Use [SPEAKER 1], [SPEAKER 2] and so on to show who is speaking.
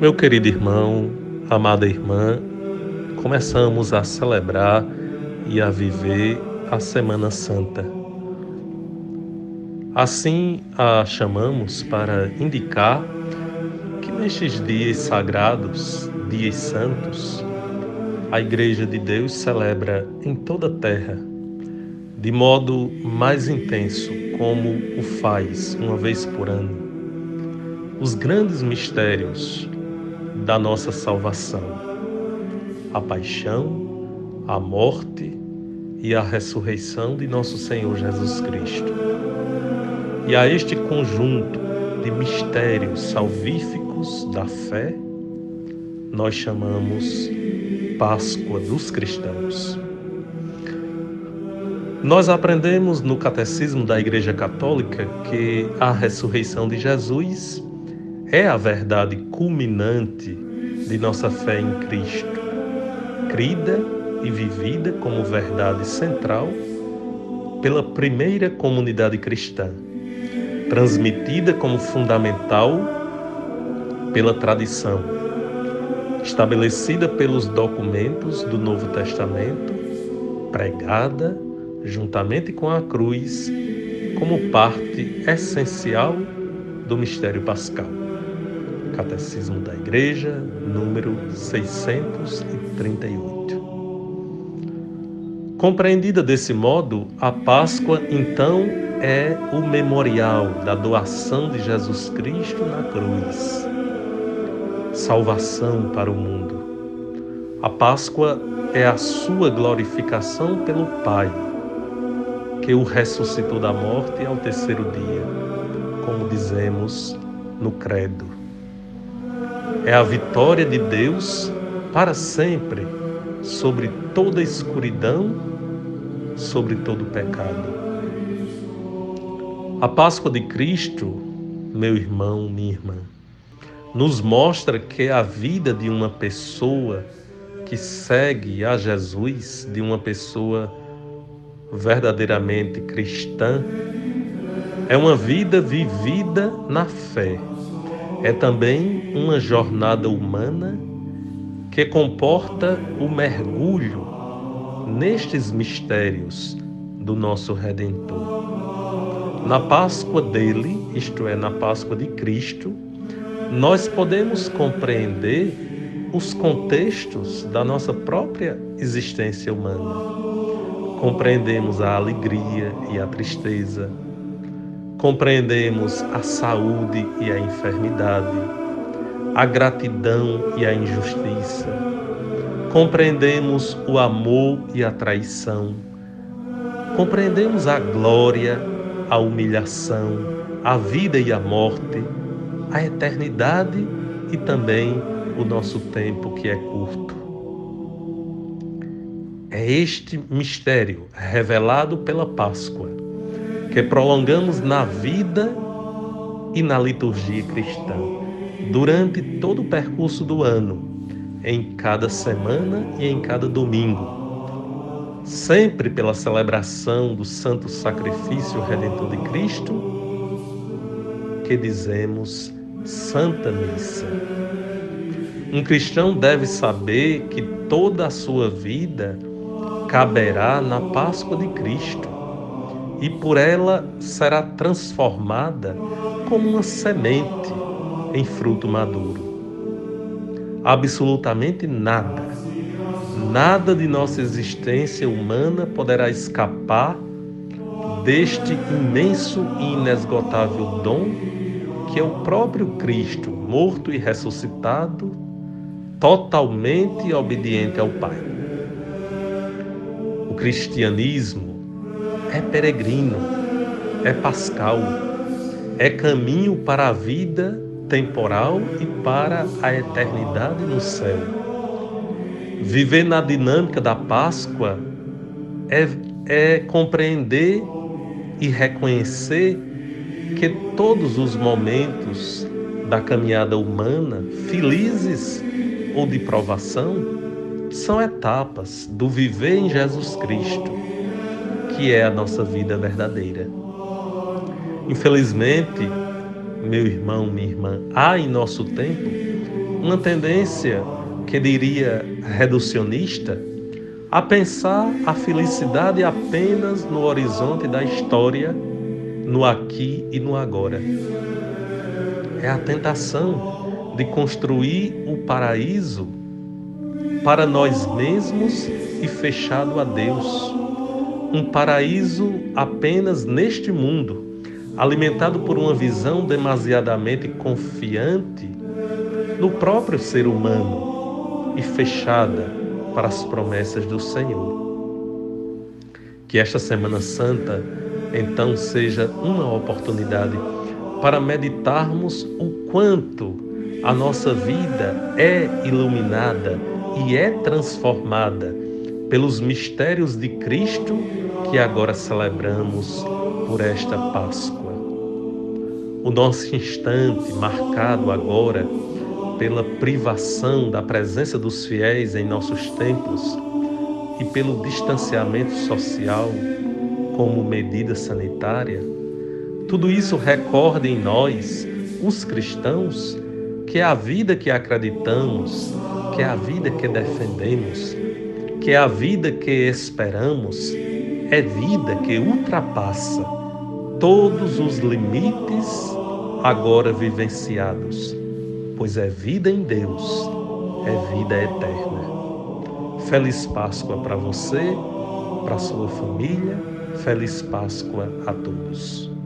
[SPEAKER 1] Meu querido irmão, amada irmã, começamos a celebrar e a viver a Semana Santa. Assim a chamamos para indicar que nestes dias sagrados, dias santos, a Igreja de Deus celebra em toda a terra, de modo mais intenso, como o faz uma vez por ano, os grandes mistérios da nossa salvação: a paixão, a morte e a ressurreição de nosso Senhor Jesus Cristo. E a este conjunto de mistérios salvíficos da fé, nós chamamos Páscoa dos cristãos. Nós aprendemos no Catecismo da Igreja Católica que a ressurreição de Jesus é a verdade culminante de nossa fé em Cristo, crida e vivida como verdade central pela primeira comunidade cristã, transmitida como fundamental pela tradição, estabelecida pelos documentos do Novo Testamento, pregada juntamente com a cruz como parte essencial do mistério pascal. Catecismo da Igreja, número 638. Compreendida desse modo, a Páscoa então é o memorial da doação de Jesus Cristo na cruz. Salvação para o mundo. A Páscoa é a sua glorificação pelo Pai, que o ressuscitou da morte ao terceiro dia, como dizemos no Credo é a vitória de Deus para sempre sobre toda escuridão, sobre todo pecado. A Páscoa de Cristo, meu irmão, minha irmã, nos mostra que a vida de uma pessoa que segue a Jesus, de uma pessoa verdadeiramente cristã, é uma vida vivida na fé é também uma jornada humana que comporta o mergulho nestes mistérios do nosso Redentor. Na Páscoa dele, isto é, na Páscoa de Cristo, nós podemos compreender os contextos da nossa própria existência humana. Compreendemos a alegria e a tristeza, compreendemos a saúde e a enfermidade, a gratidão e a injustiça, compreendemos o amor e a traição, compreendemos a glória, a humilhação, a vida e a morte, a eternidade e também o nosso tempo que é curto. É este mistério revelado pela Páscoa que prolongamos na vida e na liturgia cristã, durante todo o percurso do ano, em cada semana e em cada domingo, sempre pela celebração do santo sacrifício redentor de Cristo, que dizemos Santa Missa. Um cristão deve saber que toda a sua vida caberá na Páscoa de Cristo e por ela será transformada como uma semente em fruto maduro. Absolutamente nada, nada de nossa existência humana poderá escapar deste imenso e inesgotável dom que é o próprio Cristo, morto e ressuscitado, totalmente obediente ao Pai. O cristianismo é peregrino, é pascal, é caminho para a vida temporal e para a eternidade no céu. Viver na dinâmica da Páscoa é, é compreender e reconhecer que todos os momentos da caminhada humana, felizes ou de provação, são etapas do viver em Jesus Cristo que é a nossa vida verdadeira. Infelizmente, meu irmão, minha irmã, há em nosso tempo uma tendência que diria reducionista a pensar a felicidade apenas no horizonte da história, no aqui e no agora. É a tentação de construir o paraíso para nós mesmos e fechado a Deus. Um paraíso apenas neste mundo, alimentado por uma visão demasiadamente confiante no próprio ser humano e fechada para as promessas do Senhor. Que esta Semana Santa, então, seja uma oportunidade para meditarmos o quanto a nossa vida é iluminada e é transformada pelos mistérios de Cristo que agora celebramos por esta Páscoa. O nosso instante, marcado agora pela privação da presença dos fiéis em nossos templos e pelo distanciamento social como medida sanitária, tudo isso recorda em nós, os cristãos, que é a vida que acreditamos, que é a vida que defendemos, que a vida que esperamos, é vida que ultrapassa todos os limites agora vivenciados pois é vida em Deus, é vida eterna. Feliz Páscoa para você, para sua família, feliz Páscoa a todos.